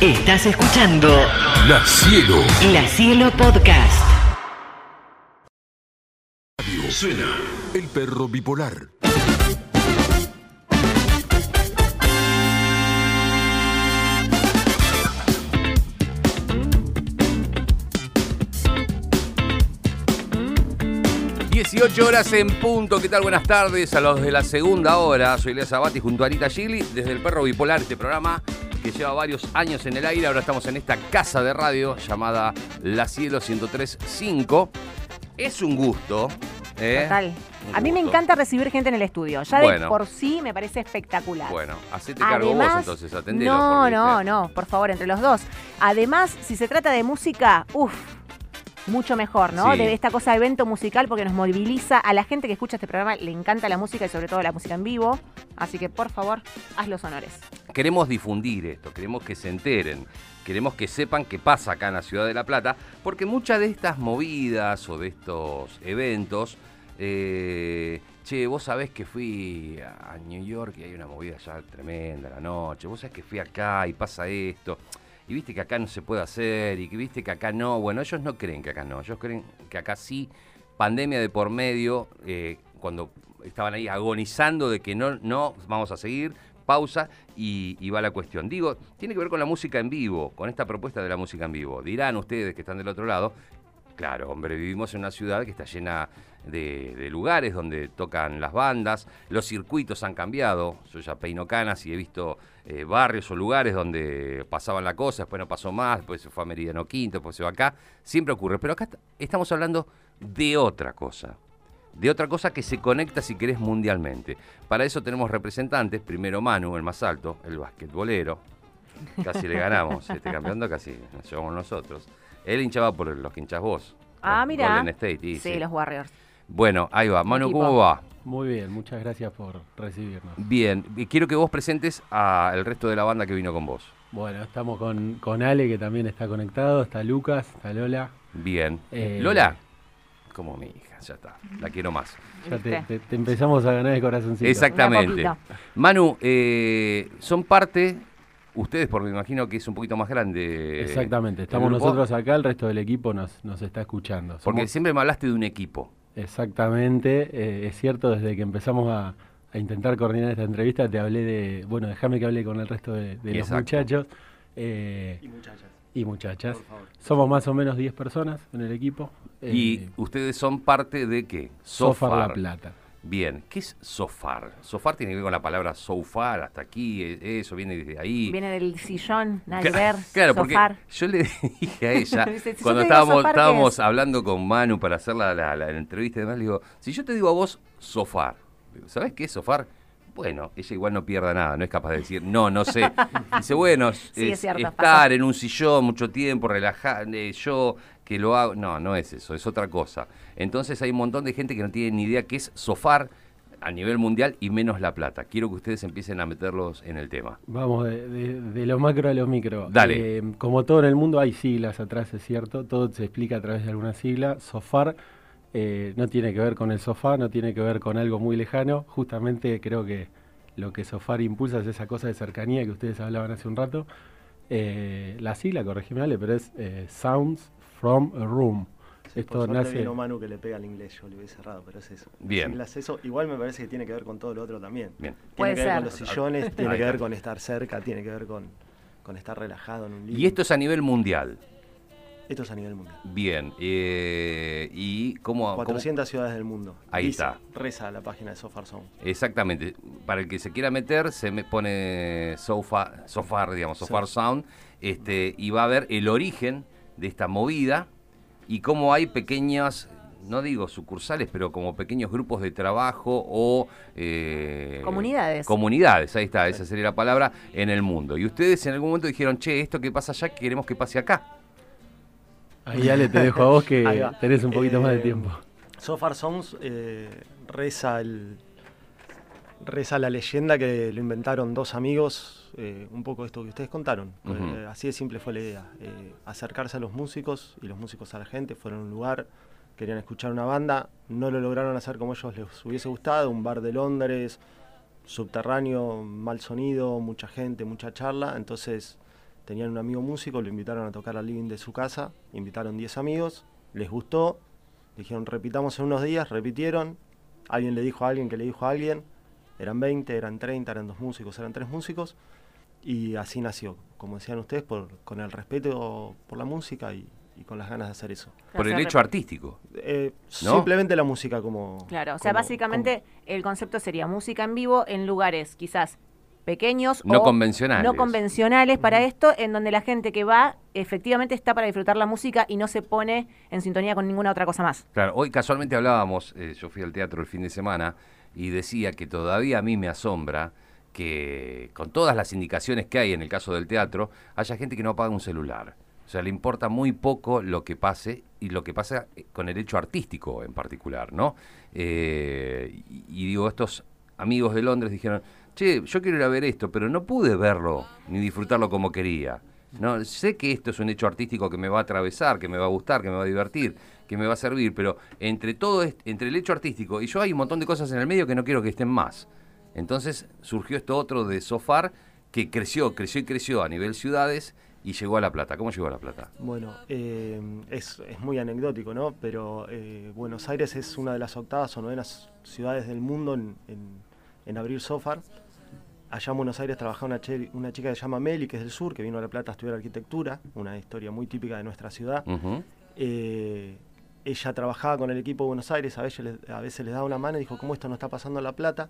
Estás escuchando La Cielo. La Cielo Podcast. Suena El Perro Bipolar. ...18 horas en punto. ¿Qué tal? Buenas tardes a los de la segunda hora. Soy Lea Sabati junto a Anita Gili desde el Perro Bipolar, este programa que lleva varios años en el aire. Ahora estamos en esta casa de radio llamada La Cielo 1035. Es un gusto. ¿eh? Total. A mí me encanta recibir gente en el estudio. Ya de por sí me parece espectacular. Bueno, hacete cargo vos Además, entonces, atendelo. no, porque, no, no, por favor, entre los dos. Además, si se trata de música, uff, mucho mejor, ¿no? Sí. De esta cosa de evento musical porque nos moviliza. A la gente que escucha este programa le encanta la música y sobre todo la música en vivo. Así que, por favor, haz los honores. Queremos difundir esto, queremos que se enteren, queremos que sepan qué pasa acá en la ciudad de La Plata, porque muchas de estas movidas o de estos eventos, eh, che, vos sabés que fui a New York y hay una movida ya tremenda la noche, vos sabés que fui acá y pasa esto, y viste que acá no se puede hacer, y que viste que acá no, bueno, ellos no creen que acá no, ellos creen que acá sí, pandemia de por medio, eh, cuando estaban ahí agonizando de que no, no, vamos a seguir, pausa y, y va la cuestión. Digo, tiene que ver con la música en vivo, con esta propuesta de la música en vivo. Dirán ustedes que están del otro lado, claro, hombre, vivimos en una ciudad que está llena de, lugares donde tocan las bandas, los circuitos han cambiado, yo ya peino canas y he visto eh, barrios o lugares donde pasaban la cosa, después no pasó más, después se fue a Meridiano Quinto, después se va acá, siempre ocurre, pero acá est- estamos hablando de otra cosa de otra cosa que se conecta, si querés, mundialmente. Para eso tenemos representantes, primero Manu, el más alto, el basquetbolero, casi le ganamos, este campeonato casi nos llevamos nosotros. Él hinchaba por los que hinchás vos. Ah, mira. Golden State, y Sí, sí. los Warriors. Bueno, ahí va. Manu. ¿cómo va? Muy bien, muchas gracias por recibirnos. Bien, y quiero que vos presentes al resto de la banda que vino con vos. Bueno, estamos con, con Ale, que también está conectado, está Lucas, está Lola. Bien. Eh, Lola, como mi hija, ya está, la quiero más. Ya te, ¿Viste? te- te empezamos a ganar el corazoncito. Exactamente. Manu, eh, son parte, ustedes, porque me imagino que es un poquito más grande. Exactamente, el estamos nosotros acá, el resto del equipo nos, nos está escuchando. Porque siempre me hablaste de un equipo. Exactamente, eh, es cierto, desde que empezamos a, a intentar coordinar esta entrevista, te hablé de, bueno, déjame que hable con el resto de, de los muchachos. eh, Y muchachas. y muchachas. Por favor. Somos más o menos 10 personas en el equipo. y eh, ustedes son parte de qué? Sofar La Plata. Bien, ¿qué es sofar? Sofar tiene que ver con la palabra so far, hasta aquí, eh, eso viene desde ahí. Viene del sillón, nada que Cla- ver. Claro, porque sofar. yo le dije a ella, si cuando estábamos, sofar, ¿qué estábamos es? hablando con Manu para hacer la, la- la entrevista y demás, le digo, si yo te digo a vos sofar, ¿sabés qué es sofar? Bueno, ella igual no pierda nada, no es capaz de decir, no, no sé. Dice, bueno, es, Sí, es cierto, estar en un sillón mucho tiempo, relajar, eh, yo que lo hago. No, no es eso, es otra cosa. Entonces hay un montón de gente que no tiene ni idea qué es sofar a nivel mundial y menos La Plata. Quiero que ustedes empiecen a meterlos en el tema. Vamos de, de- de lo macro a lo micro. Dale. Eh, como todo en el mundo hay siglas atrás, es cierto. Todo se explica a través de alguna sigla. Sofar eh, no tiene que ver con el sofá, no tiene que ver con algo muy lejano. Justamente creo que lo que Sofar impulsa es esa cosa de cercanía que ustedes hablaban hace un rato. Eh, la sigla, corregime Ale, pero es eh, Sounds from a Room. Esto Por nace... vino Manu que le pega al inglés, yo le hubiese cerrado, pero es eso. Bien. Eso. Igual me parece que tiene que ver con todo lo otro también. Bien. Tiene Puede que ver ser. con los sillones, tiene que ver con estar cerca, tiene que ver con, con estar relajado en un libro. Y esto es a nivel mundial. Esto es a nivel mundial. Bien. eh, ¿Y cómo, cómo- 400 ciudades del mundo. Ahí Dice, está. Reza la página de Sofar Sound. Exactamente. Para el que se quiera meter, se me pone sofa, sofar, digamos, sofar Sí. sound, este, y va a ver el origen de esta movida y cómo hay pequeñas, no digo sucursales, pero como pequeños grupos de trabajo o eh, Comunidades. Comunidades, ahí está, esa sería la palabra, en el mundo. Y ustedes en algún momento dijeron, che, esto que pasa allá, queremos que pase acá. Ahí Ale, te dejo a vos que tenés un poquito más de Eh, tiempo. Sofar Sounds eh, reza el reza la leyenda que lo inventaron dos amigos, eh, un poco esto que ustedes contaron. Eh, así de simple fue la idea. acercarse a los músicos y los músicos a la gente. Fueron a un lugar, querían escuchar una banda, no lo lograron hacer como ellos les hubiese gustado, un bar de Londres, subterráneo, mal sonido, mucha gente, mucha charla. Entonces tenían un amigo músico, lo invitaron a tocar al living de su casa, invitaron 10 amigos, les gustó, dijeron repitamos en unos días, repitieron, alguien le dijo a alguien que le dijo a alguien, eran 20, eran 30, eran dos músicos, eran tres músicos, y así nació, como decían ustedes, por, con el respeto por la música y, y con las ganas de hacer eso. Por el hecho artístico. Eh, ¿No? Simplemente la música como... Claro, o sea, como- básicamente el concepto sería música en vivo en lugares quizás pequeños No o convencionales. no convencionales para esto, en donde la gente que va efectivamente está para disfrutar la música y no se pone en sintonía con ninguna otra cosa más. Claro, hoy casualmente hablábamos, eh, yo fui al teatro el fin de semana y decía que todavía a mí me asombra que con todas las indicaciones que hay en el caso del teatro, haya gente que no apaga un celular. O sea, le importa muy poco lo que pase y lo que pasa eh, con el hecho artístico en particular, ¿no? Eh, y, y digo, estos amigos de Londres dijeron, che, yo quiero ir a ver esto, pero no pude verlo ni disfrutarlo como quería. Sé que esto es un hecho artístico que me va a atravesar, que me va a gustar, que me va a divertir, que me va a servir, pero entre todo entre el hecho artístico y yo hay un montón de cosas en el medio que no quiero que estén más. Entonces surgió esto otro de Sofar que creció, creció y creció a nivel ciudades y llegó a La Plata. ¿Cómo llegó a La Plata? Bueno, eh, es, es muy anecdótico, ¿no? Pero eh, Buenos Aires es una de las octavas o novenas ciudades del mundo en, en- en abrir Sofar. Allá en Buenos Aires trabajaba una, chica que se llama Meli, que es del sur, que vino a La Plata a estudiar arquitectura, una historia muy típica de nuestra ciudad. Eh, ella trabajaba con el equipo de Buenos Aires, a veces, les- a veces les daba una mano y dijo, ¿cómo esto no está pasando en La Plata?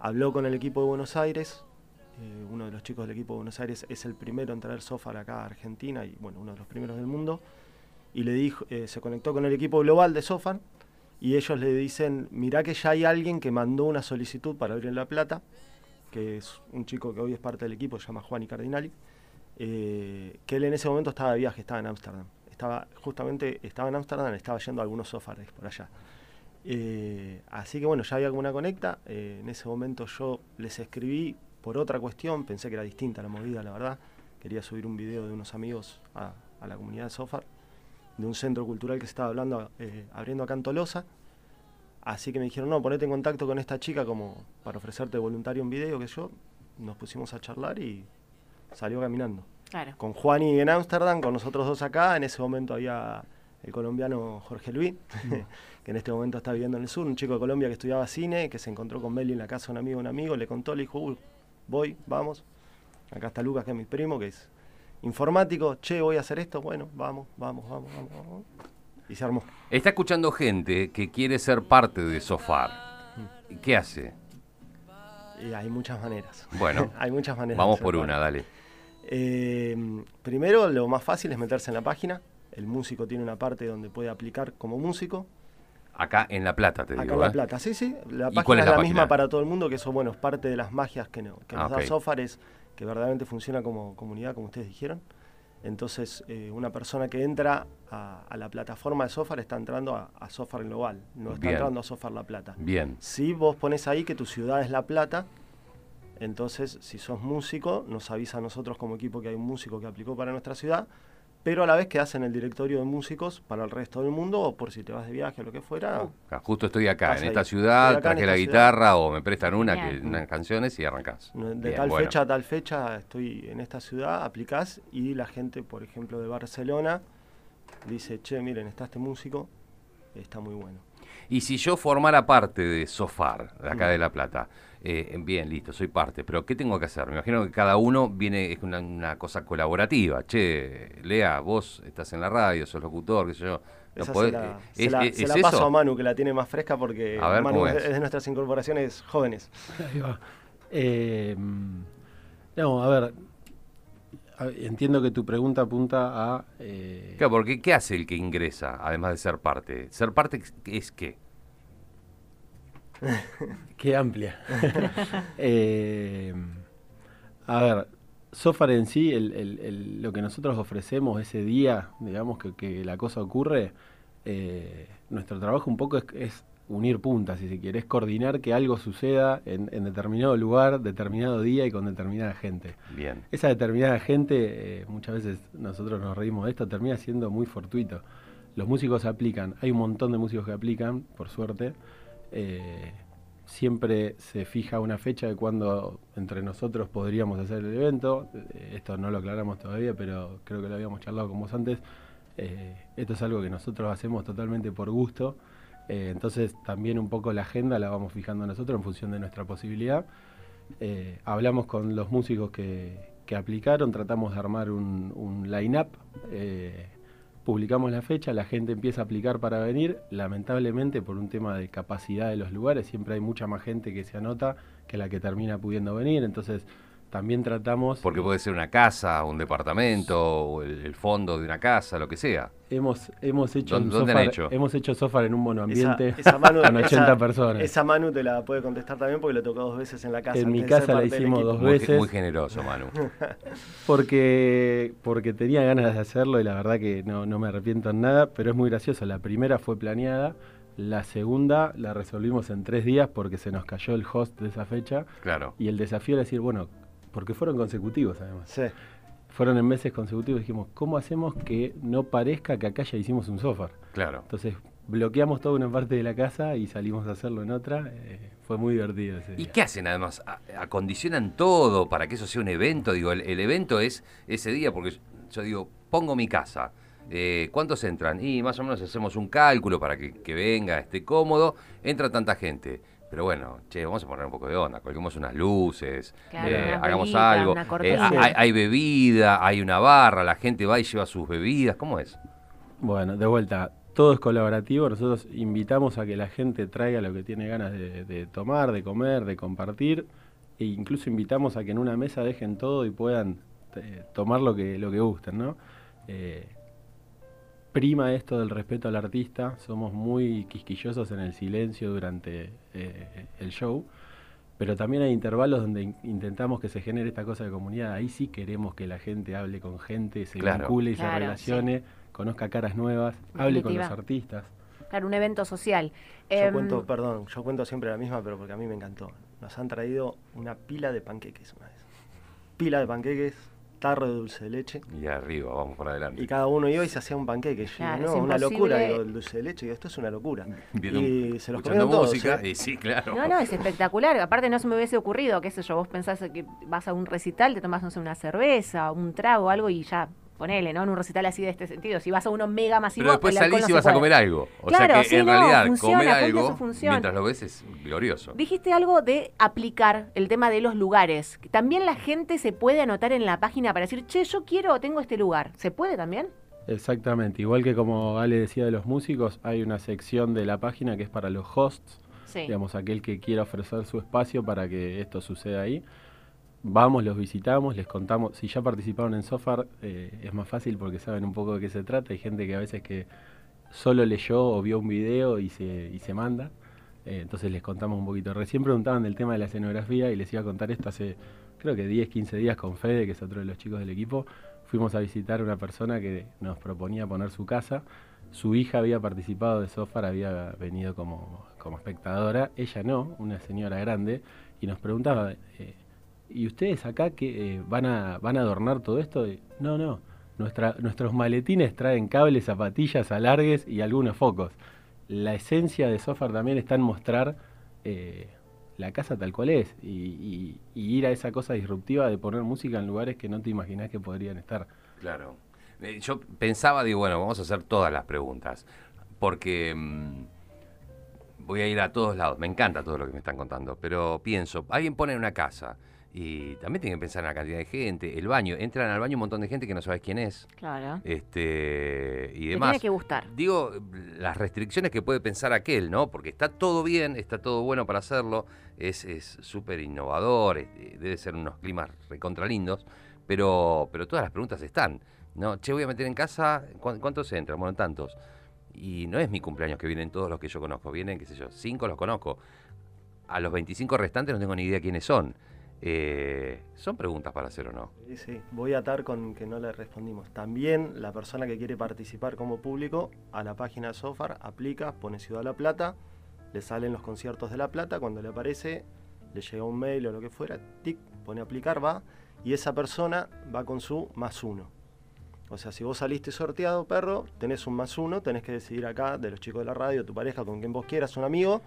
Habló con el equipo de Buenos Aires, eh, uno de los chicos del equipo de Buenos Aires es el primero en traer Sofar acá a Argentina y bueno, uno de los primeros del mundo, y le dijo, eh, se conectó con el equipo global de Sofar y ellos le dicen, mirá que ya hay alguien que mandó una solicitud para abrir en La Plata, que es un chico que hoy es parte del equipo, se llama Juan y Cardinali, eh, que él en ese momento estaba de viaje, estaba en Ámsterdam. Estaba, justamente estaba en Ámsterdam, estaba yendo a algunos sofares por allá. Eh, así que bueno, ya había alguna conecta. eh, en ese momento yo les escribí por otra cuestión, pensé que era distinta la movida, la verdad. Quería subir un video de unos amigos a, la comunidad de Sofar, de un centro cultural que se estaba hablando, abriendo acá en Tolosa. Así que me dijeron, no, ponete en contacto con esta chica como para ofrecerte voluntario un video, que yo. Nos pusimos a charlar y salió caminando Claro. con Juani en Ámsterdam, con nosotros dos acá. En ese momento había el colombiano Jorge Luis, que en este momento está viviendo en el sur, un chico de Colombia que estudiaba cine, que se encontró con Meli en la casa de un amigo, un amigo, le contó, le dijo, uy, voy, vamos. Acá está Lucas, que es mi primo, que es informático, che, voy a hacer esto, bueno, vamos, vamos, vamos, vamos, vamos. Y se armó. Está escuchando gente que quiere ser parte de Sofar. ¿Qué hace? Y hay muchas maneras. Bueno, hay muchas maneras. Vamos por una, dale. Eh, primero, lo más fácil es meterse en la página. El músico tiene una parte donde puede aplicar como músico. Acá en La Plata, te Acá digo. en La ¿eh? Plata, sí, sí. La ¿Y página cuál es es la la, página? misma para todo el mundo, que eso, bueno, es parte de las magias que, no- que Ah, nos da Sofar, es que verdaderamente funciona como comunidad, como ustedes dijeron. Entonces, eh, una persona que entra a, a la plataforma de Sofar está entrando a, a Sofar Global, no está Bien. entrando a Sofar La Plata. Bien. Si vos pones ahí que tu ciudad es La Plata, entonces si sos músico, nos avisa a nosotros como equipo que hay un músico que aplicó para nuestra ciudad, pero a la vez quedás en el directorio de músicos para el resto del mundo o por si te vas de viaje o lo que fuera. Ah, Justo estoy acá, en ahí. esta ciudad, acá traje la guitarra o me prestan una, que, unas canciones y arrancás. De Bien, tal bueno. fecha a tal fecha estoy en esta ciudad, aplicás y la gente, por ejemplo, de Barcelona dice, che, miren, está este músico, está muy bueno. Y si yo formara parte de Sofar, de Mm. acá de La Plata, eh, bien, listo, soy parte, pero ¿qué tengo que hacer? Me imagino que cada uno viene, es una, una cosa colaborativa. Che, Lea, vos estás en la radio, sos locutor, qué sé yo. ¿No podés- se la, eh, se ¿es- la- es- se es la paso eso? a Manu, que la tiene más fresca porque ver, Manu ¿cómo es, es? es de nuestras incorporaciones jóvenes. Ahí va. Eh, no, a ver. A- Entiendo que tu pregunta apunta a. eh, Claro, porque ¿qué hace el que ingresa, además de ser parte? Ser parte es qué? Qué amplia. Eh, a ver, Sofar en sí, el- el- el- lo que nosotros ofrecemos ese día, digamos que, que la cosa ocurre, eh, nuestro trabajo un poco es, es unir puntas, si se quiere, es coordinar que algo suceda en, en determinado lugar, determinado día y con determinada gente. Bien. Esa determinada gente, eh, muchas veces nosotros nos reímos de esto, termina siendo muy fortuito. Los músicos aplican, hay un montón de músicos que aplican, por suerte. eh, siempre se fija una fecha de cuando entre nosotros podríamos hacer el evento. Eh, Esto no lo aclaramos todavía, pero creo que lo habíamos charlado con vos antes. Eh, esto es algo que nosotros hacemos totalmente por gusto. Eh, entonces también un poco la agenda la vamos fijando nosotros en función de nuestra posibilidad. Eh, hablamos con los músicos que, que aplicaron, tratamos de armar un, un line-up, eh, publicamos la fecha, la gente empieza a aplicar para venir, lamentablemente por un tema de capacidad de los lugares, siempre hay mucha más gente que se anota que la que termina pudiendo venir, entonces también tratamos... Porque puede ser una casa, un departamento, o el, el fondo de una casa, lo que sea. Hemos, hemos hecho ¿Dónde- un dónde han hecho? hemos hecho sofá en un monoambiente Esa, esa Manu, con 80 esa- personas. Esa Manu te la puede contestar también porque lo tocó dos veces en la casa. En mi casa la hicimos dos Muy, veces. muy generoso, Manu. Porque, porque tenía ganas de hacerlo y la verdad que no, no me arrepiento en nada, pero es muy gracioso. La primera fue planeada, la segunda la resolvimos en tres días porque se nos cayó el host de esa fecha Claro. y el desafío era decir, bueno, porque fueron consecutivos además. Sí. Fueron en meses consecutivos, dijimos, ¿cómo hacemos que no parezca que acá ya hicimos un software? Claro. Entonces bloqueamos toda una parte de la casa y salimos a hacerlo en otra. eh, fue muy divertido ese ¿Y día. qué hacen además? Acondicionan todo para que eso sea un evento. Digo, el, el evento es ese día, porque yo digo, pongo mi casa. Eh, ¿Cuántos entran? Y más o menos hacemos un cálculo para que, que venga, esté cómodo. Entra tanta gente. Pero bueno, che, vamos a poner un poco de onda. Colguemos unas luces, Claro, eh, hagamos algo. una Eh, hay, hay bebida, hay una barra, la gente va y lleva sus bebidas. ¿Cómo es? Bueno, de vuelta, todo es colaborativo. Nosotros invitamos a que la gente traiga lo que tiene ganas de, de tomar, de comer, de compartir. E incluso invitamos a que en una mesa dejen todo y puedan eh, tomar lo que, lo que gusten, ¿no? Eh, prima esto del respeto al artista. Somos muy quisquillosos en el silencio durante eh, el show. Pero también hay intervalos donde in- intentamos que se genere esta cosa de comunidad. Ahí sí queremos que la gente hable con gente, se Claro. vincule y se relacione, conozca caras nuevas, hable con los artistas. Claro, un evento social. Yo Em, cuento, perdón, yo cuento siempre la misma, pero porque a mí me encantó. Nos han traído una pila de panqueques una vez. Pila de panqueques, tarro de dulce de leche. Y arriba, vamos por adelante. Y cada uno iba y se hacía un panqueque. Claro, no, una locura. Digo, el dulce de leche, digo, esto es una locura. Viendo- y se los escuchando comieron todos. música. ¿eh? Y sí, claro. No, no, es espectacular. Aparte no se me hubiese ocurrido, qué sé yo, vos pensás que vas a un recital, te tomás, no sé, una cerveza, un trago, algo y ya, ponele, ¿no? En un recital así de este sentido. Si vas a uno mega masivo, Pero después el salís no y vas a comer algo. O Claro, sea que sí, en no, realidad funciona, comer algo mientras lo ves es glorioso. Dijiste algo de aplicar el tema de los lugares. También la gente se puede anotar en la página para decir, che, yo quiero o tengo este lugar. ¿Se puede también? Exactamente, igual que como Ale decía de los músicos, hay una sección de la página que es para los hosts, Sí. digamos, aquel que quiera ofrecer su espacio para que esto suceda ahí. Vamos, los visitamos, les contamos, si ya participaron en Sofar, eh, es más fácil porque saben un poco de qué se trata. Hay gente que a veces que solo leyó o vio un video y se, y se manda. Eh, entonces les contamos un poquito. Recién preguntaban del tema de la escenografía y les iba a contar esto hace creo que 10, 15 días con Fede, que es otro de los chicos del equipo. Fuimos a visitar una persona que nos proponía poner su casa. Su hija había participado de Sofar, había venido como, como espectadora, ella no, una señora grande, y nos preguntaba, eh, ¿y ustedes acá que van, a, van a adornar todo esto? No, no, nuestros maletines traen cables, zapatillas, alargues y algunos focos. La esencia de Sofar también está en mostrar eh, la casa tal cual es y ir a esa cosa disruptiva de poner música en lugares que no te imaginás que podrían estar. Claro. Eh, Yo pensaba, digo, bueno, vamos a hacer todas las preguntas. Porque mm, voy a ir a todos lados. Me encanta todo lo que me están contando. Pero pienso, alguien pone una casa. Y también tienen que pensar en la cantidad de gente. El baño. Entran al baño un montón de gente que no sabes quién es. Claro. Este, y Te demás. tiene que gustar. Digo, las restricciones que puede pensar aquel, ¿no? Porque está todo bien, está todo bueno para hacerlo, es es súper innovador, es- eh, debe ser unos climas recontra lindos, pero, pero todas las preguntas están, ¿no? Che, voy a meter en casa, ¿cu- ¿cuántos entran? Bueno, tantos. Y no es mi cumpleaños que vienen todos los que yo conozco, vienen, qué sé yo, cinco los conozco. A los 25 restantes no tengo ni idea quiénes son. Eh, son preguntas para hacer o no. Sí, sí. Voy a atar con que no le respondimos. También la persona que quiere participar como público a la página de Sofar aplica, pone Ciudad La Plata, le salen los conciertos de La Plata, cuando le aparece, le llega un mail o lo que fuera, tic, pone aplicar, va, y esa persona va con su más uno. O sea, si vos saliste sorteado, perro, tenés un más uno, tenés que decidir acá, de los chicos de la radio, tu pareja, con quien vos quieras, un amigo,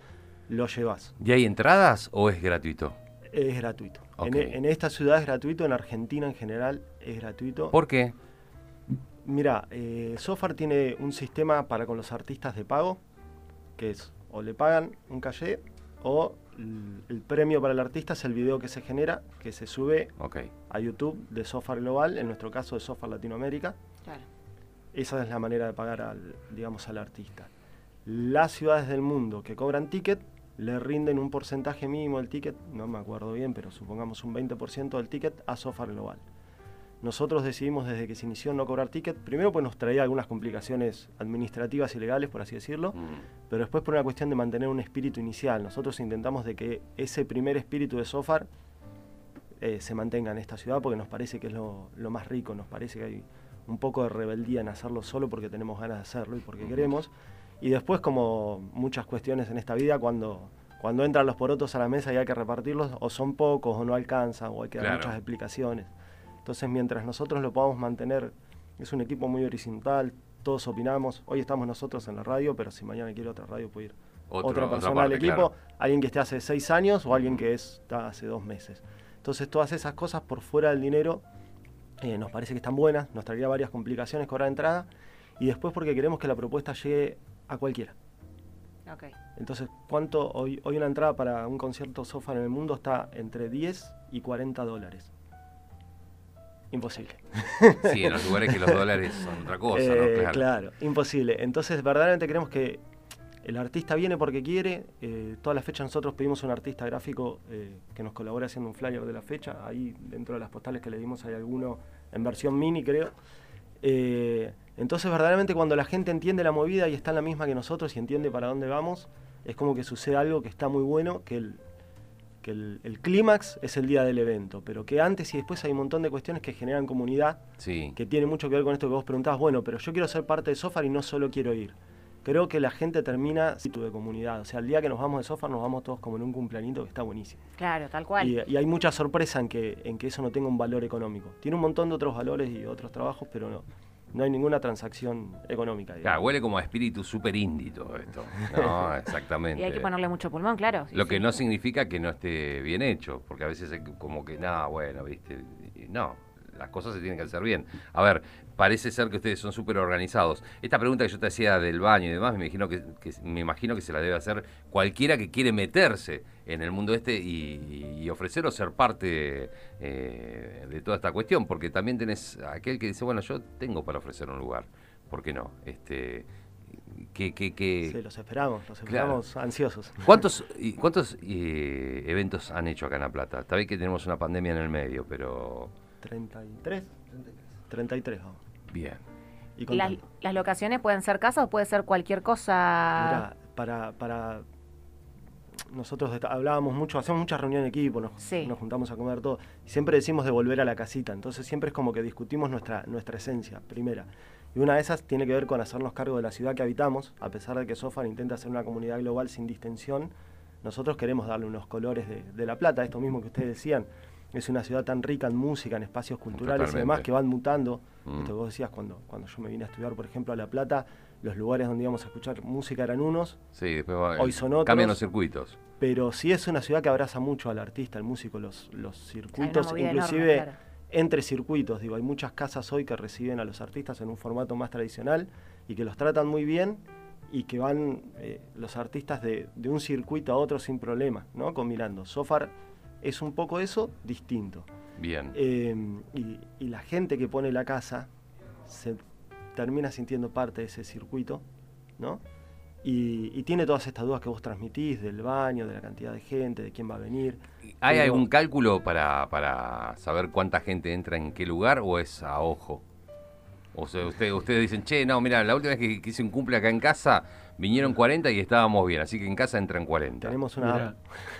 lo llevas. ¿Y hay entradas o es gratuito? Es gratuito. En, Ok. en esta ciudad es gratuito, en Argentina en general es gratuito. ¿Por qué? Mira, eh, Sofar tiene un sistema para con los artistas de pago, que es o le pagan un caché o el premio para el artista es el video que se genera, que se sube a YouTube de Sofar Global, en nuestro caso de Sofar Latinoamérica. Claro. Esa es la manera de pagar al, digamos, al artista. Las ciudades del mundo que cobran ticket le rinden un porcentaje mínimo del ticket, no me acuerdo bien, pero supongamos un 20% del ticket a Sofar Global. Nosotros decidimos desde que se inició no cobrar ticket, primero pues nos traía algunas complicaciones administrativas y legales, por así decirlo, Mm. pero después por una cuestión de mantener un espíritu inicial. Nosotros intentamos de que ese primer espíritu de Sofar eh, se mantenga en esta ciudad porque nos parece que es lo, lo más rico, nos parece que hay un poco de rebeldía en hacerlo solo porque tenemos ganas de hacerlo y porque queremos. Y después, como muchas cuestiones en esta vida, cuando, cuando entran los porotos a la mesa y hay que repartirlos, o son pocos o no alcanzan, o hay que dar Claro. muchas explicaciones. Entonces, mientras nosotros lo podamos mantener, es un equipo muy horizontal, todos opinamos. Hoy estamos nosotros en la radio, pero si mañana quiere otra radio puede ir Otro- otra otra persona parte, al equipo, claro. alguien que esté hace seis años o alguien que es- está hace dos meses. Entonces todas esas cosas por fuera del dinero eh, nos parece que están buenas, nos traería varias complicaciones cobrar entrada y después porque queremos que la propuesta llegue a cualquiera. Ok. Entonces, ¿cuánto hoy, hoy una entrada para un concierto sofá en el mundo está entre 10 y 40 dólares? Imposible. Sí, en los lugares que los dólares son otra cosa, ¿no? Eh, Claro. claro, imposible. Entonces, verdaderamente creemos que el artista viene porque quiere. Eh, toda la fecha nosotros pedimos a un artista gráfico eh, que nos colabore haciendo un flyer de la fecha. Ahí dentro de las postales que le dimos hay alguno en versión mini, creo. Entonces, verdaderamente cuando la gente entiende la movida y está en la misma que nosotros y entiende para dónde vamos, es como que sucede algo que está muy bueno, que el, que el, el clímax es el día del evento, pero que antes y después hay un montón de cuestiones que generan comunidad Sí. que tiene mucho que ver con esto que vos preguntabas, bueno, pero yo quiero ser parte de Sofar y no solo quiero ir. Creo que la gente termina situ de comunidad. O sea, el día que nos vamos de Sofar nos vamos todos como en un cumpleañito que está buenísimo. Claro, tal cual. Y, y hay mucha sorpresa en que, en que eso no tenga un valor económico. Tiene un montón de otros valores y otros trabajos, pero no, no hay ninguna transacción económica. digamos. Claro, huele como a espíritu súper indie todo esto. No, exactamente. Y hay que ponerle mucho pulmón, claro. sí, Lo sí. que no significa que no esté bien hecho, porque a veces es como que, nada, bueno, viste, y no, las cosas se tienen que hacer bien. A ver, parece ser que ustedes son súper organizados. Esta pregunta que yo te hacía del baño y demás, me imagino que, que- me imagino que se la debe hacer cualquiera que quiere meterse en el mundo este y, y ofrecer o ser parte eh, de toda esta cuestión, porque también tenés aquel que dice, bueno, yo tengo para ofrecer un lugar, ¿por qué no? Este, que, que, que, Sí, los esperamos, los Claro. esperamos ansiosos. ¿Cuántos, y- cuántos eh, eventos han hecho acá en La Plata? Está bien que tenemos una pandemia en el medio, pero 33. 33, vamos. bien. Y ¿Y las, las locaciones pueden ser casas o puede ser cualquier cosa? Mirá, para, para nosotros hablábamos mucho, hacemos muchas reuniones de equipo, nos, Sí. nos juntamos a comer todo, y siempre decimos de volver a la casita, entonces siempre es como que discutimos nuestra, nuestra esencia, primera. Y una de esas tiene que ver con hacernos cargo de la ciudad que habitamos, a pesar de que Sofar intenta ser una comunidad global sin distensión, nosotros queremos darle unos colores de, de La Plata, esto mismo que ustedes decían, es una ciudad tan rica en música, en espacios culturales y demás que van mutando. Mm. Esto que vos decías cuando, cuando yo me vine a estudiar, por ejemplo, a La Plata, los lugares donde íbamos a escuchar música eran unos, Sí, después va- Hoy son otros. cambian los circuitos. pero sí es una ciudad que abraza mucho al artista, al músico, los, los circuitos, inclusive enorme, claro. entre circuitos. Digo, hay muchas casas hoy que reciben a los artistas en un formato más tradicional y que los tratan muy bien y que van eh, los artistas de, de un circuito a otro sin problema, ¿no? Combinando. Sofar es un poco eso, distinto. Bien. Eh, y, y la gente que pone la casa se termina sintiendo parte de ese circuito, ¿no? Y, y tiene todas estas dudas que vos transmitís del baño, de la cantidad de gente, de quién va a venir. ¿Hay algún cálculo para, para saber cuánta gente entra en qué lugar o es a ojo? O sea, usted, ustedes dicen, che, no, mira, la última vez que, que hice un cumple acá en casa, vinieron 40 y estábamos bien, así que en casa entran 40. Tenemos una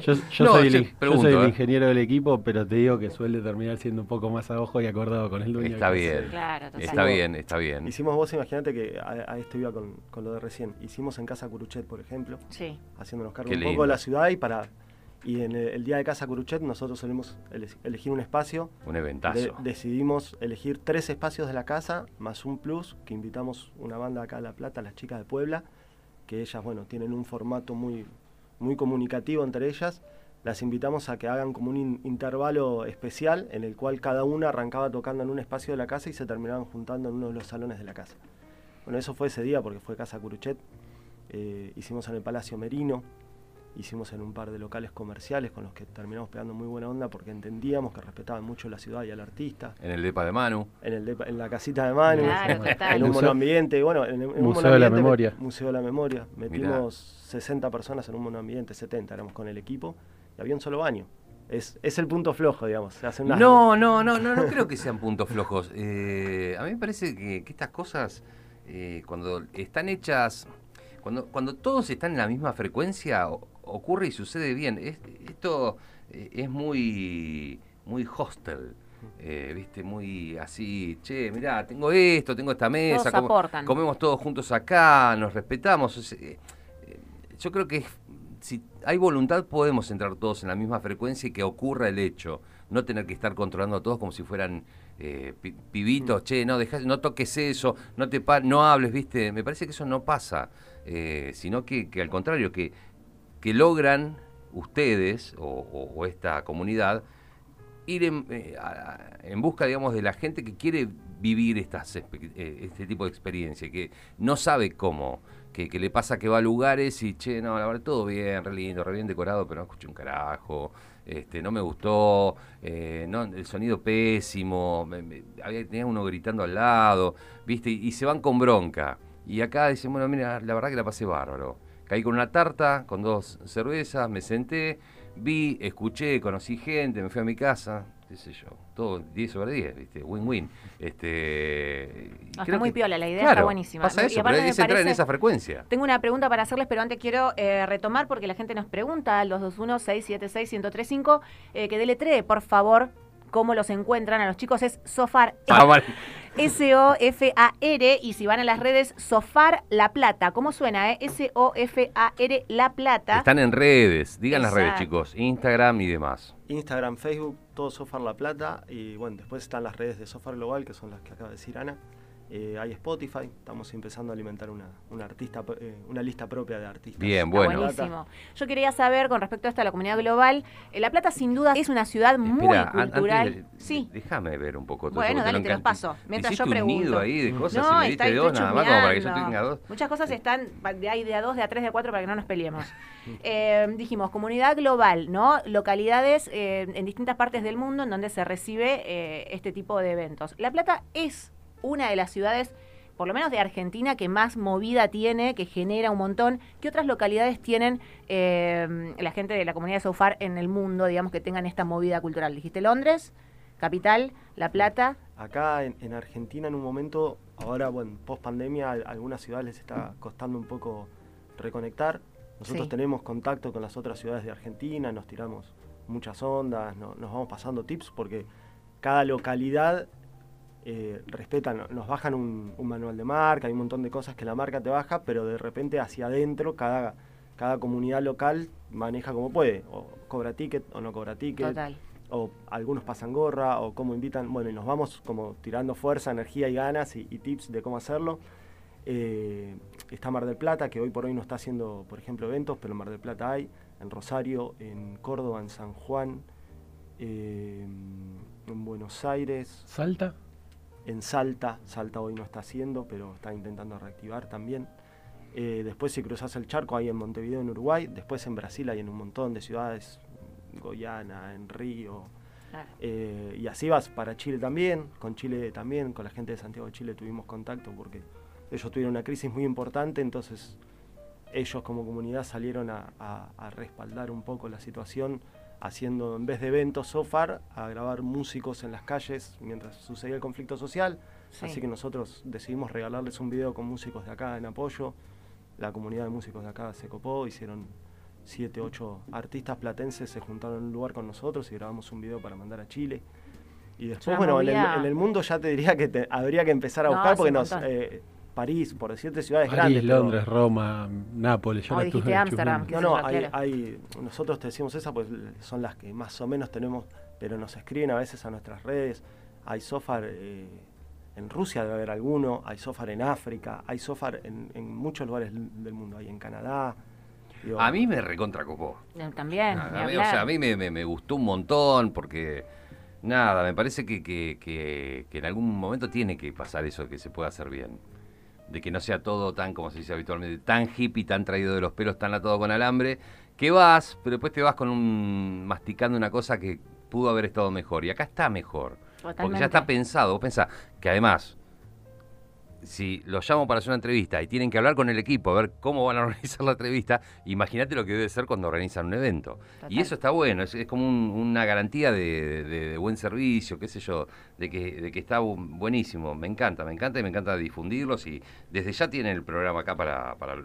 yo yo No, soy, el, yo soy ¿eh? ingeniero del equipo, pero te digo que suele terminar siendo un poco más a ojo y acordado con el dueño. Está bien. Claro. Está bien, está bien. Hicimos vos, imagínate que a, a esto iba con, con lo de recién. Hicimos en Casa Curuchet, por ejemplo, Sí. haciéndonos cargo Qué un lindo. poco de la ciudad y para. Y en el, el día de Casa Curuchet nosotros solemos ele- elegir un espacio. Un eventazo. De- decidimos elegir tres espacios de la casa, más un plus, que invitamos una banda acá a La Plata, las chicas de Puebla, que ellas, bueno, tienen un formato muy, muy comunicativo entre ellas. Las invitamos a que hagan como un in- intervalo especial en el cual cada una arrancaba tocando en un espacio de la casa y se terminaban juntando en uno de los salones de la casa. Bueno, eso fue ese día porque fue Casa Curuchet. Eh, hicimos en el Palacio Merino, hicimos en un par de locales comerciales con los que terminamos pegando muy buena onda porque entendíamos que respetaban mucho la ciudad y al artista. En el depa de Manu. En, el depa- en la casita de Manu, Claro, en un Museo- monoambiente, bueno, en, en un Museo de la Memoria. Museo de la Memoria. Metimos 60 personas en un monoambiente, 70 éramos con el equipo, y había un solo baño. Es, es el punto flojo, digamos. Se hacen unas- No, no, no, no, no creo que sean puntos flojos. Eh, a mí me parece que, que estas cosas, eh, cuando están hechas, cuando, cuando todos están en la misma frecuencia, ocurre y sucede bien. Es- esto eh, es muy, muy hostel. eh, viste, muy así, che, mirá, tengo esto, tengo esta mesa, Todos aportan. comemos todos juntos acá, nos respetamos. es, eh, yo creo que es- si hay voluntad podemos entrar todos en la misma frecuencia y que ocurra el hecho. No tener que estar controlando a todos como si fueran eh, pi- pibitos, che, no, dejá- no toques eso, no te pa- no hables, ¿viste? Me parece que eso no pasa, sino que, que al contrario, que, que logran ustedes o, esta comunidad ir en, eh, en busca, digamos, de la gente que quiere vivir eh, este tipo de experiencia, que no sabe cómo, que, le pasa que va a lugares y, che, no, la verdad, todo bien, re lindo, re bien decorado, pero no escuché un carajo, este, no me gustó, eh, no, el sonido pésimo, me- me- había, tenía uno gritando al lado, ¿viste? Y se van con bronca. Y acá dicen, bueno, mira, la verdad que la pasé bárbaro. Caí con una tarta, con dos cervezas, me senté, vi, escuché, conocí gente, me fui a mi casa, qué sé yo, todo 10 sobre 10, ¿viste? Win-win. Este, y está muy que- piola, la idea claro, está buenísima. Pasa Y eso, aparte pero es entrar en esa frecuencia. Tengo una pregunta para hacerles, pero antes quiero eh, retomar porque la gente nos pregunta al 221-676-1035 eh, que deletree, por favor, cómo los encuentran a los chicos. Es Sofar, Ah, vale. S-O-F-A-R, y si van a las redes, Sofar La Plata. ¿Cómo suena, eh? S-O-F-A-R La Plata. Están en redes, digan las redes, chicos, Instagram y demás. Instagram, Facebook, todo Sofar La Plata. Y bueno, después están las redes de Sofar Global, que son las que acaba de decir Ana. Eh, hay Spotify, estamos empezando a alimentar una, una artista, eh, una lista propia de artistas. Bien, Está bueno. buenísimo. Yo quería saber con respecto a esto a la comunidad global, eh, La Plata sin duda es una ciudad muy Espera, cultural. de- sí. Déjame ver un poco todo Bueno, dale, lo te los encanta. paso, mientras yo pregunto. un nido ahí de cosas No, y me está dos nada más como para que yo tenga dos. Muchas cosas están de ahí de a dos, de a tres, de a cuatro para que no nos peleemos. Eh, dijimos, comunidad global, ¿no? Localidades eh, en distintas partes del mundo en donde se recibe eh, este tipo de eventos. La Plata es una de las ciudades, por lo menos de Argentina, que más movida tiene, que genera un montón. ¿Qué otras localidades tienen eh, la gente de la comunidad de Sofar en el mundo, digamos, que tengan esta movida cultural? Dijiste Londres, capital, La Plata. Acá en, en Argentina en un momento, ahora bueno, post pandemia, a algunas ciudades les está costando un poco reconectar. Nosotros Sí. tenemos contacto con las otras ciudades de Argentina, nos tiramos muchas ondas, no- nos vamos pasando tips porque cada localidad eh, respetan, nos bajan un, un manual de marca, hay un montón de cosas que la marca te baja, pero de repente hacia adentro cada, cada comunidad local maneja como puede, o cobra ticket o no cobra ticket Total. o algunos pasan gorra, o cómo invitan, bueno, y nos vamos como tirando fuerza, energía y ganas y, y tips de cómo hacerlo. Eh, está Mar del Plata, que hoy por hoy no está haciendo, por ejemplo, eventos, pero en Mar del Plata hay, en Rosario, en Córdoba, en San Juan, eh, en Buenos Aires, ¿Salta? En Salta, Salta hoy no está haciendo, pero está intentando reactivar también. Eh, después si cruzas el charco hay en Montevideo, en Uruguay, después en Brasil hay en un montón de ciudades, Goiânia, en Río, Claro. eh, y así vas para Chile también, con Chile también, con la gente de Santiago de Chile tuvimos contacto porque ellos tuvieron una crisis muy importante, entonces ellos como comunidad salieron a, a- a respaldar un poco la situación, haciendo en vez de eventos SOFAR, a grabar músicos en las calles mientras sucedía el conflicto social. Sí. Así que nosotros decidimos regalarles un video con músicos de acá en apoyo. La comunidad de músicos de acá se copó, hicieron siete, ocho artistas platenses se juntaron en un lugar con nosotros y grabamos un video para mandar a Chile. Y después, bueno, en el, movida- en el mundo ya te diría que te- habría que empezar a No, buscar porque nos, eh, París, por decirte ciudades París, grandes. pero- Londres, Roma, Nápoles. Yo Oh, dijiste Ámsterdam, chusmeando. No, no, hay, hay- nosotros te decimos esa, pues son las que más o menos tenemos, pero nos escriben a veces a nuestras redes. Hay Sofar, eh, en Rusia debe haber alguno, hay Sofar en África, hay Sofar en, en muchos lugares del mundo, hay en Canadá. Digo, A mí me recontracopó. Eh, También. A ni mí, o hablar. sea, a mí me, me- me gustó un montón porque, nada, me parece que, que- que- que en algún momento tiene que pasar eso, que se pueda hacer bien. De que no sea todo tan, como se dice habitualmente, tan hippie, tan traído de los pelos, tan atado con alambre, que vas, pero después te vas con un masticando una cosa que pudo haber estado mejor. Y acá está mejor. Porque ya está pensado. Vos pensás que además, si los llamo para hacer una entrevista y tienen que hablar con el equipo, a ver cómo van a organizar la entrevista, imagínate lo que debe ser cuando organizan un evento. Total. Y eso está bueno, es, es como un- una garantía de, de- de buen servicio, qué sé yo, de que, de que está bu- buenísimo. Me encanta, me encanta y me encanta difundirlos. Y desde ya tienen el programa acá para, para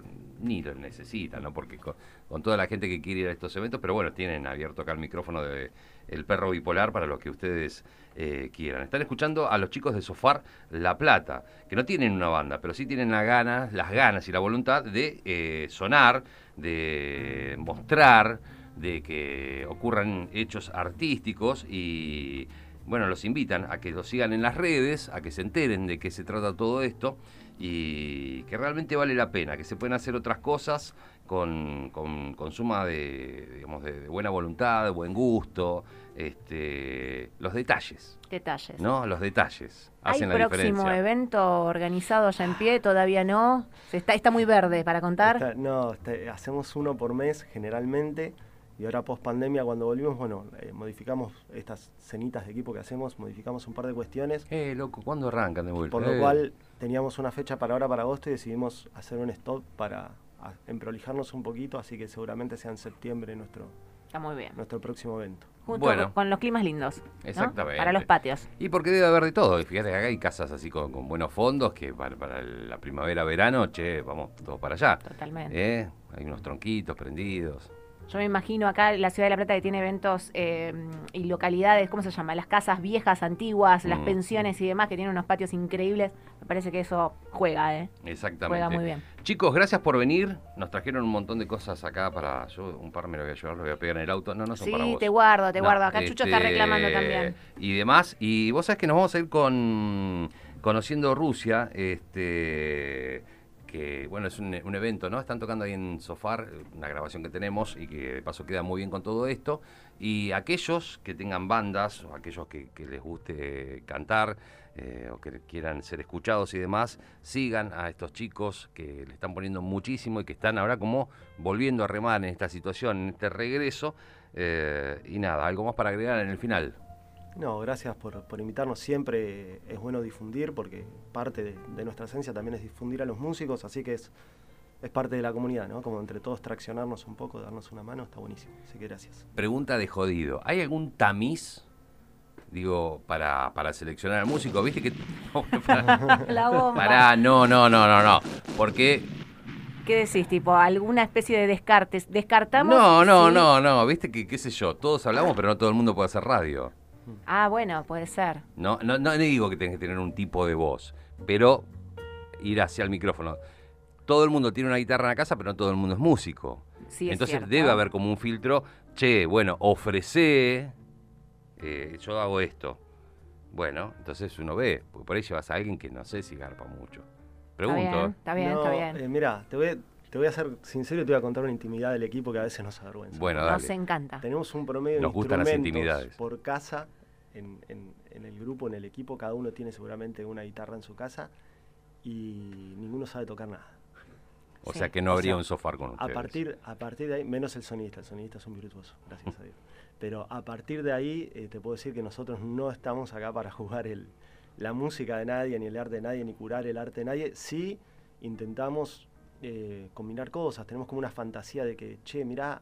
ni lo necesitan, ¿no? Porque con, toda la gente que quiere ir a estos eventos, pero bueno, tienen abierto acá el micrófono de El Perro Bipolar para los que ustedes eh, quieran. Están escuchando a los chicos de Sofar La Plata, que no tienen una banda, pero sí tienen la ganas, las ganas y la voluntad de eh, sonar, de mostrar, de que ocurran hechos artísticos y bueno, los invitan a que los sigan en las redes, a que se enteren de qué se trata todo esto y que realmente vale la pena, que se pueden hacer otras cosas con, con, con suma de, digamos, de, de buena voluntad, de buen gusto, este, los detalles, Detalles. ¿no? Los detalles ¿Hay hacen la próximo diferencia. evento organizado ya en pie? Todavía no. Se está, está muy verde para contar. Está- no, está- hacemos uno por mes generalmente. Y ahora post pandemia, cuando volvimos, bueno, eh, modificamos estas cenitas de equipo que hacemos, modificamos un par de cuestiones. Eh, loco, ¿cuándo arrancan de vuelta? Por lo Eh, cual teníamos una fecha para ahora, para agosto, y decidimos hacer un stop para a- emprolijarnos un poquito, así que seguramente sea en septiembre nuestro, Está muy bien. nuestro próximo evento. Junto Bueno. con, los climas lindos. ¿no? Exactamente. Para los patios. Y porque debe haber de todo. Y fíjate que acá hay casas así con, con buenos fondos que para, para la primavera, verano, che, vamos todos para allá. Totalmente. ¿Eh? Hay unos tronquitos prendidos. Yo me imagino acá la ciudad de La Plata que tiene eventos eh, y localidades, ¿cómo se llama? Las casas viejas, antiguas, las Mm. pensiones y demás, que tienen unos patios increíbles. Me parece que eso juega, ¿eh? Exactamente. Juega muy bien. Chicos, gracias por venir. Nos trajeron un montón de cosas acá para. Yo un par me lo voy a llevar, lo voy a pegar en el auto. No, no son Sí, para vos. te guardo, te No, guardo. Acá Chucho está este, reclamando también. Y demás. Y vos sabés que nos vamos a ir con conociendo Rusia, este que bueno, es un, evento, ¿no? Están tocando ahí en Sofar, una grabación que tenemos y que de paso queda muy bien con todo esto. Y aquellos que tengan bandas o aquellos que, que les guste cantar eh, o que quieran ser escuchados y demás, sigan a estos chicos que le están poniendo muchísimo y que están ahora como volviendo a remar en esta situación, en este regreso. Eh, y nada, algo más para agregar en el final. No, gracias por, por invitarnos. Siempre es bueno difundir porque parte de, de nuestra esencia también es difundir a los músicos, así que es, es parte de la comunidad, ¿no? Como entre todos traccionarnos un poco, darnos una mano, está buenísimo. Así que gracias. Pregunta de jodido. ¿Hay algún tamiz, digo, para, para seleccionar al músico? ¿Viste que... La bomba. pará, no, no, no, no, no. Porque... ¿Qué decís? Tipo, alguna especie de descartes. ¿Descartamos? No, no, Sí. no, no. Viste que, qué sé yo, todos hablamos, pero no todo el mundo puede hacer radio. Ah, bueno, puede ser. No, no, no digo que tengas que tener un tipo de voz, pero ir hacia el micrófono. Todo el mundo tiene una guitarra en la casa, pero no todo el mundo es músico. Sí, es Entonces debe haber como un filtro, che, bueno, ofrecé, eh, yo hago esto. Bueno, entonces uno ve, porque por ahí llevas a alguien que no sé si garpa mucho. Pregunto. Está bien, está bien, No, está bien. eh, mira, te voy, te voy a ser sincero y te voy a contar una intimidad del equipo que a veces nos avergüenza. Bueno, dale. Nos encanta. Tenemos un promedio de Nos gustan las instrumentos intimidades. por casa en, en- en el grupo, en el equipo. Cada uno tiene seguramente una guitarra en su casa y ninguno sabe tocar nada. O Sí. sea que no O habría sea, un sofá con A ustedes. partir, a partir de ahí, menos el sonista, el sonista es un virtuoso, gracias a Dios. Pero a partir de ahí eh, te puedo decir que nosotros no estamos acá para jugar el, la música de nadie, ni el arte de nadie, ni curar el arte de nadie. Sí intentamos eh, combinar cosas, tenemos como una fantasía de que, che, mirá,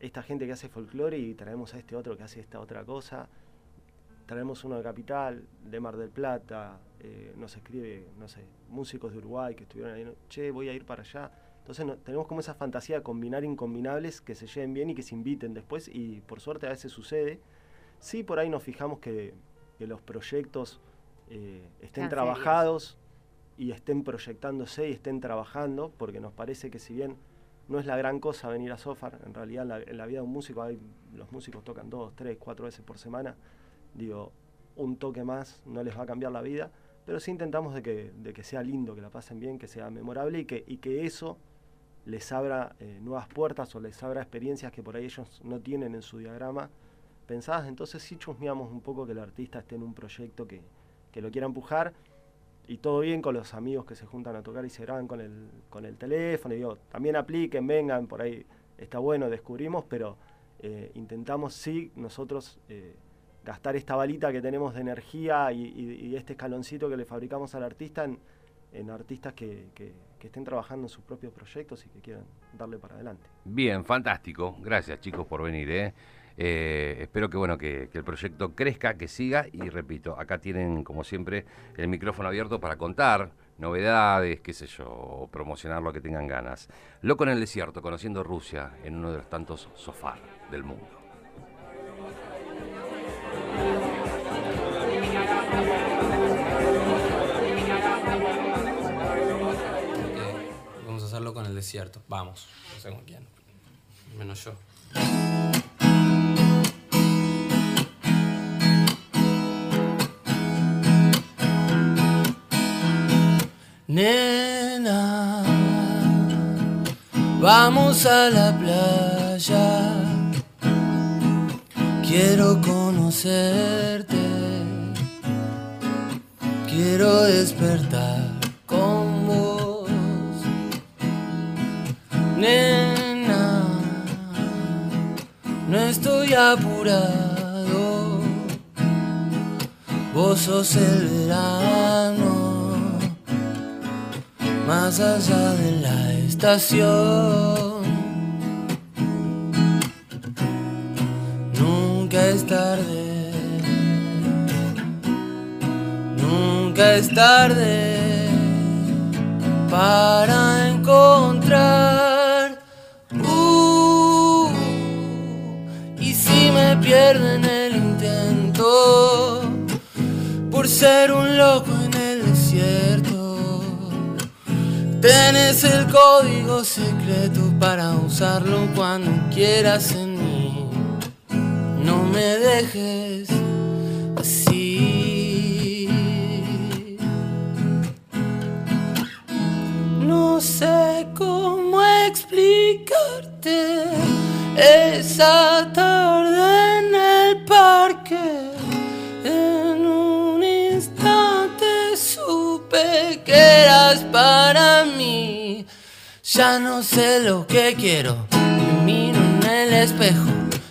esta gente que hace folclore y traemos a este otro que hace esta otra cosa. Traemos uno de Capital, de Mar del Plata, eh, nos escribe, no sé, músicos de Uruguay que estuvieron ahí, che, voy a ir para allá. Entonces no- tenemos como esa fantasía de combinar incombinables que se lleven bien y que se inviten después y por suerte a veces sucede. Sí, por ahí nos fijamos que, que los proyectos eh, estén trabajados y estén proyectándose y estén trabajando, porque nos parece que si bien no es la gran cosa venir a Sofar, en realidad en la, en la vida de un músico, hay, los músicos tocan dos, tres, cuatro veces por semana, digo, un toque más no les va a cambiar la vida, pero sí intentamos de que, de que sea lindo, que la pasen bien, que sea memorable y que, y que eso les abra eh, nuevas puertas o les abra experiencias que por ahí ellos no tienen en su diagrama pensadas. Entonces sí chusmeamos un poco que el artista esté en un proyecto que, que lo quiera empujar y todo bien con los amigos que se juntan a tocar y se graban con el, con el teléfono. Y digo, también apliquen, vengan, por ahí está bueno, descubrimos, pero eh, intentamos sí nosotros eh, gastar esta balita que tenemos de energía y, este escaloncito que le fabricamos al artista en, artistas que, estén trabajando en sus propios proyectos y que quieran darle para adelante. Bien, fantástico. Gracias chicos por venir. ¿eh? Eh, espero que bueno que, que el proyecto crezca, que siga y repito, acá tienen como siempre el micrófono abierto para contar novedades, qué sé yo, promocionar lo que tengan ganas. Loco en el desierto, conociendo Rusia en uno de los tantos sofás del mundo. Ok, Vamos a hacerlo con el desierto. Vamos. No sé con quién. Menos yo. Nena, vamos a la playa. Quiero conocerte. Quiero despertar con vos. Nena, no estoy apurado. Vos sos el verano, más allá de la estación. Nunca es tarde, es tarde para encontrar. Uh, y si me pierdo en el intento por ser un loco en el desierto, tenés el código secreto para usarlo cuando quieras en mí. No me dejes esa tarde en el parque. En un instante supe que eras para mí. Ya no sé lo que quiero. Me miro en el espejo.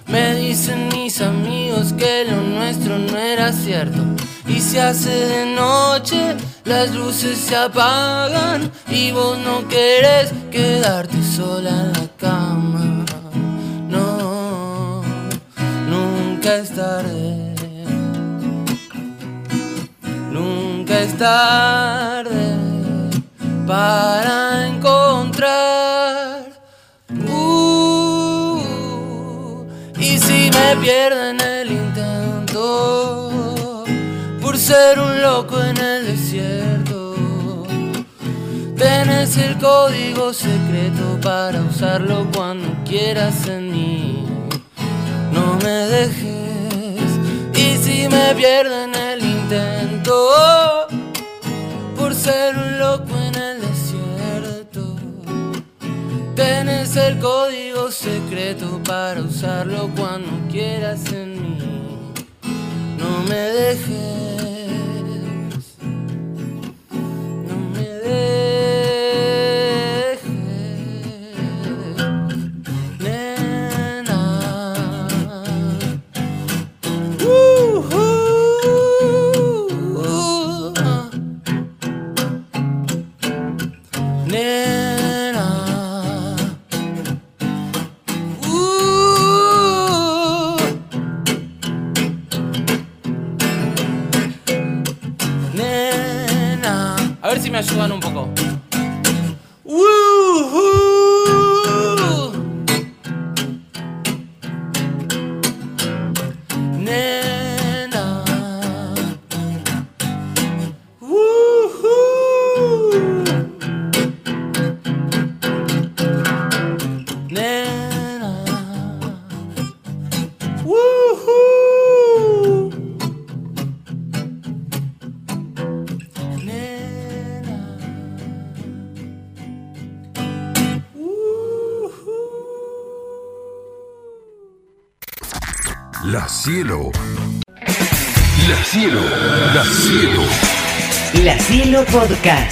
Me dicen mis amigos que lo nuestro no era cierto. Y se hace de noche, las luces se apagan y vos no querés quedarte sola en la cama. Nunca es tarde. Nunca es tarde para encontrar. Uh, y si me pierdo en el intento por ser un loco en el desierto, tenés el código secreto para usarlo cuando quieras en mí. No me dejes y si me pierdo en el intento por ser un loco en el desierto. Tenés el código secreto para usarlo cuando quieras en mí. No me dejes. No me dejes. Nena. Podcast.